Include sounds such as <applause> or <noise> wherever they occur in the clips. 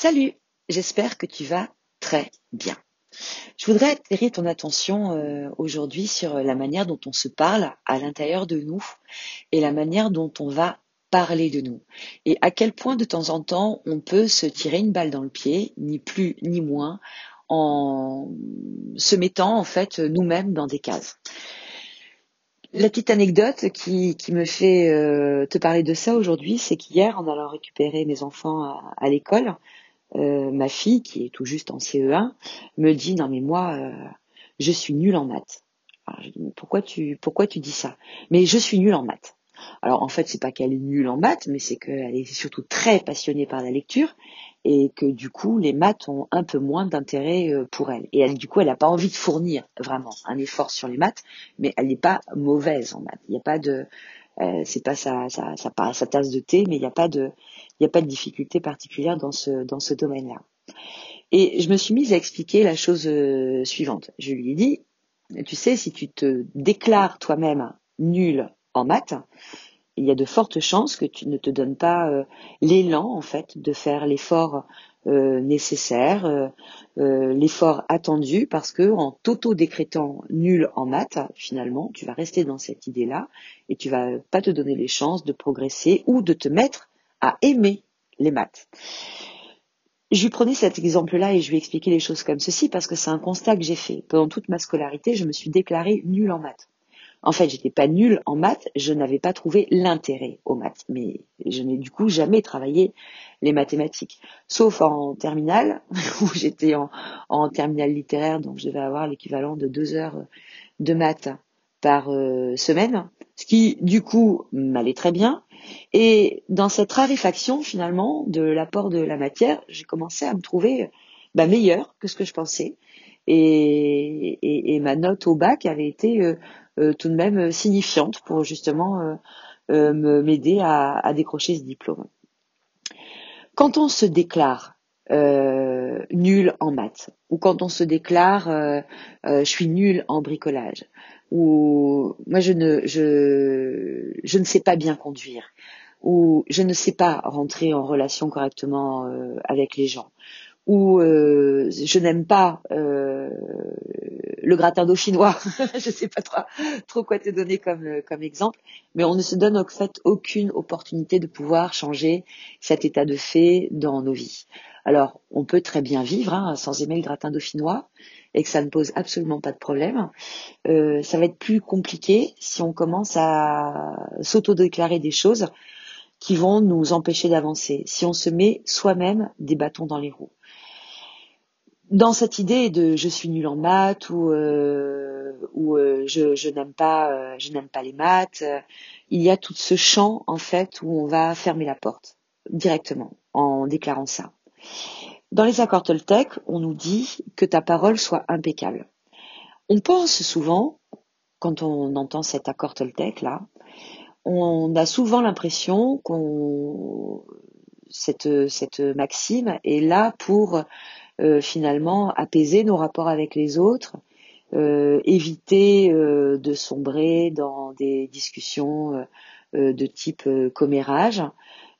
Salut, j'espère que tu vas très bien. Je voudrais attirer ton attention euh, aujourd'hui sur la manière dont on se parle à l'intérieur de nous et la manière dont on va parler de nous et à quel point de temps en temps on peut se tirer une balle dans le pied, ni plus ni moins, en se mettant en fait nous-mêmes dans des cases. La petite anecdote qui, me fait euh, te parler de ça aujourd'hui, c'est qu'hier, en allant récupérer mes enfants à l'école, euh, ma fille, qui est tout juste en CE1, me dit non mais moi, euh, je suis nulle en maths. pourquoi tu pourquoi tu dis ça? Mais je suis nulle en maths. Alors en fait, c'est pas qu'elle est nulle en maths, mais c'est qu'elle est surtout très passionnée par la lecture et que du coup les maths ont un peu moins d'intérêt euh, pour elle. Et elle, du coup, elle n'a pas envie de fournir vraiment un effort sur les maths, mais elle n'est pas mauvaise en maths. Il n'y a pas de euh, c'est pas sa, sa, sa, tasse de thé, mais il n'y a pas de, il a pas de difficulté particulière dans ce, dans ce domaine-là. Et je me suis mise à expliquer la chose euh, suivante. Je lui ai dit, tu sais, si tu te déclares toi-même nul en maths, il y a de fortes chances que tu ne te donnes pas euh, l'élan en fait de faire l'effort euh, nécessaire, euh, euh, l'effort attendu, parce que en t'auto-décrétant nul en maths, finalement, tu vas rester dans cette idée-là et tu vas pas te donner les chances de progresser ou de te mettre à aimer les maths. Je lui prenais cet exemple-là et je lui expliquais les choses comme ceci parce que c'est un constat que j'ai fait. Pendant toute ma scolarité, je me suis déclarée nulle en maths. En fait, j'étais pas nulle en maths, je n'avais pas trouvé l'intérêt aux maths, mais je n'ai du coup jamais travaillé les mathématiques, sauf en terminale <laughs> où j'étais en, terminale littéraire, donc je devais avoir l'équivalent de deux heures de maths par euh, semaine, ce qui du coup m'allait très bien. Et dans cette raréfaction finalement de l'apport de la matière, j'ai commencé à me trouver bah, meilleure que ce que je pensais. Et, ma note au bac avait été euh, tout de même signifiante pour justement euh, m'aider à, à, décrocher ce diplôme. Quand on se déclare nul en maths ou quand on se déclare je suis nul en bricolage ou moi je ne je je ne sais pas bien conduire ou je ne sais pas rentrer en relation correctement avec les gens ou euh, je n'aime pas euh, le gratin dauphinois, <laughs> je sais pas trop, trop quoi te donner comme, comme exemple, mais on ne se donne en fait aucune opportunité de pouvoir changer cet état de fait dans nos vies. Alors, on peut très bien vivre hein, sans aimer le gratin dauphinois et que ça ne pose absolument pas de problème. Euh, ça va être plus compliqué si on commence à s'auto-déclarer des choses qui vont nous empêcher d'avancer, si on se met soi-même des bâtons dans les roues dans cette idée de je suis nul en maths ou euh, ou euh, je, je n'aime pas euh, je n'aime pas les maths, il y a tout ce champ en fait où on va fermer la porte directement en déclarant ça. Dans les accords Toltec, on nous dit que ta parole soit impeccable. On pense souvent, quand on entend cet accord Toltec là, on a souvent l'impression qu'on cette maxime est là pour euh, finalement apaiser nos rapports avec les autres, euh, éviter euh, de sombrer dans des discussions de type commérage,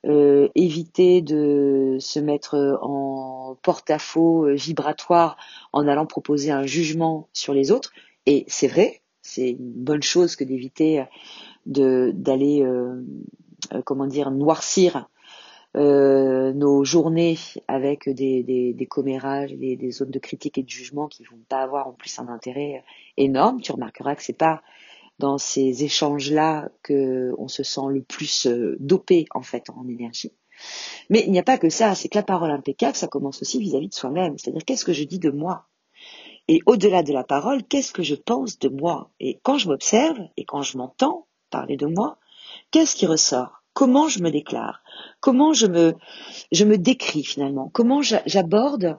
éviter de se mettre en porte-à-faux vibratoire en allant proposer un jugement sur les autres. Et c'est vrai, c'est une bonne chose que d'éviter d'aller comment dire noircir euh, nos journées avec des, des, des commérages, des, des, zones de critique et de jugement qui vont pas avoir en plus un intérêt énorme. Tu remarqueras que c'est pas dans ces échanges-là que on se sent le plus euh, dopé en fait en énergie. Mais il n'y a pas que ça, c'est que la parole impeccable, ça commence aussi vis-à-vis de soi-même. C'est-à-dire qu'est-ce que je dis de moi? Et au-delà de la parole, qu'est-ce que je pense de moi? Et quand je m'observe et quand je m'entends parler de moi, qu'est-ce qui ressort? Comment je me déclare, comment je me, je me décris finalement, comment j'aborde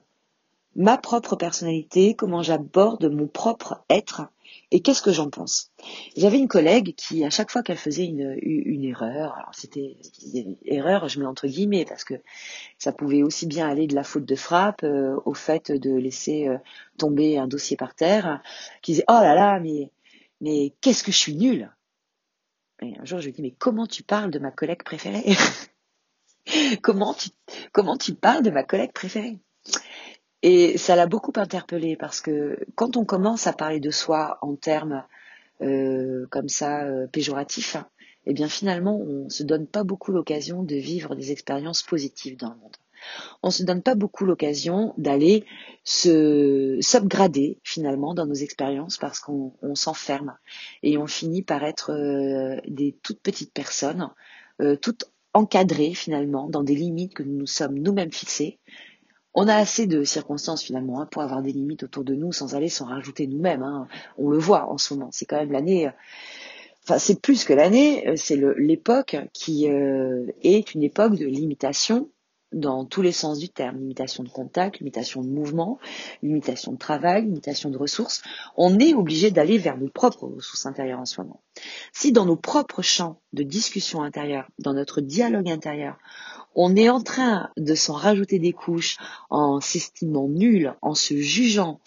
ma propre personnalité, comment j'aborde mon propre être? Et qu'est-ce que j'en pense? J'avais une collègue qui, à chaque fois qu'elle faisait une, une erreur, alors c'était une erreur, je mets entre guillemets, parce que ça pouvait aussi bien aller de la faute de frappe euh, au fait de laisser euh, tomber un dossier par terre, qui disait oh là là, mais mais qu'est-ce que je suis nulle et un jour, je lui dis, mais comment tu parles de ma collègue préférée <laughs> comment tu, comment tu parles de ma collègue préférée Et ça l'a beaucoup interpellé parce que quand on commence à parler de soi en termes euh, comme ça euh, péjoratifs, eh bien finalement on se donne pas beaucoup l'occasion de vivre des expériences positives dans le monde. On se donne pas beaucoup l'occasion d'aller se s'upgrader finalement dans nos expériences parce qu'on s'enferme et on finit par être euh, des toutes petites personnes, euh, toutes encadrées finalement dans des limites que nous nous sommes nous-mêmes fixées. On a assez de circonstances finalement hein, pour avoir des limites autour de nous sans aller s'en rajouter nous-mêmes. Hein. On le voit en ce moment. C'est quand même l'année. Euh, enfin, c'est plus que l'année. C'est l'époque qui est une époque de limitation dans tous les sens du terme, limitation de contact, limitation de mouvement, limitation de travail, limitation de ressources, on est obligé d'aller vers nos propres ressources intérieures en ce moment. Si dans nos propres champs de discussion intérieure, dans notre dialogue intérieur, on est en train de s'en rajouter des couches en s'estimant nul, en se jugeant,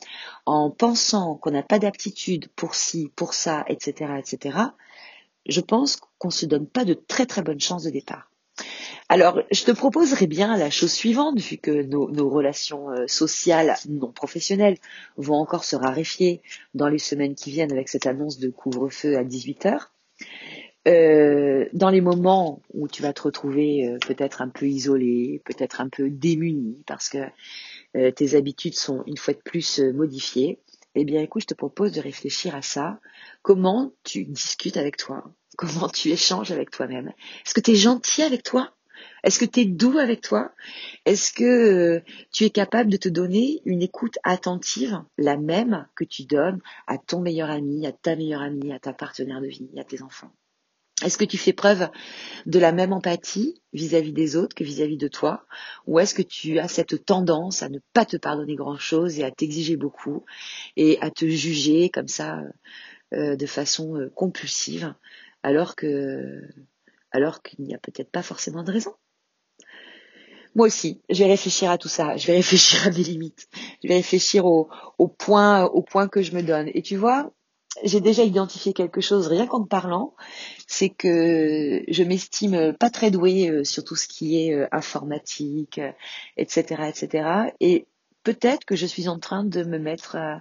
en pensant qu'on n'a pas d'aptitude pour ci, pour ça, etc., etc., je pense qu'on se donne pas de très très bonnes chances de départ. Alors, je te proposerais bien la chose suivante, vu que nos, relations euh, sociales non professionnelles vont encore se raréfier dans les semaines qui viennent avec cette annonce de couvre-feu à 18 heures. Euh, dans les moments où tu vas te retrouver euh, peut-être un peu isolé, peut-être un peu démuni, parce que tes habitudes sont une fois de plus modifiées, eh bien écoute, je te propose de réfléchir à ça. Comment tu discutes avec toi? Comment tu échanges avec toi-même? Est-ce que tu es gentil avec toi? Est-ce que tu es doux avec toi? Est-ce que euh, tu es capable de te donner une écoute attentive, la même que tu donnes à ton meilleur ami, à ta meilleure amie, à ta partenaire de vie, à tes enfants? Est-ce que tu fais preuve de la même empathie vis-à-vis des autres que vis-à-vis de toi? Ou est-ce que tu as cette tendance à ne pas te pardonner grand-chose et à t'exiger beaucoup et à te juger comme ça euh, de façon euh, compulsive alors alors qu'il n'y a peut-être pas forcément de raison? Moi aussi, je vais réfléchir à tout ça, je vais réfléchir à mes limites, je vais réfléchir au, au point, au point que je me donne. Et tu vois, j'ai déjà identifié quelque chose rien qu'en parlant, c'est que je m'estime pas très douée euh, sur tout ce qui est euh, informatique, etc., etc. Et peut-être que je suis en train de me mettre euh,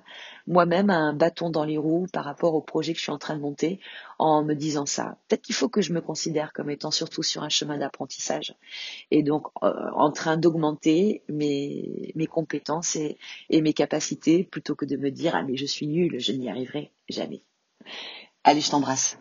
moi-même un bâton dans les roues par rapport au projet que je suis en train de monter en me disant ça. Peut-être qu'il faut que je me considère comme étant surtout sur un chemin d'apprentissage et donc euh, en train d'augmenter mes, compétences et, et mes capacités plutôt que de me dire ah mais je suis nulle, je n'y arriverai jamais. Allez, je t'embrasse.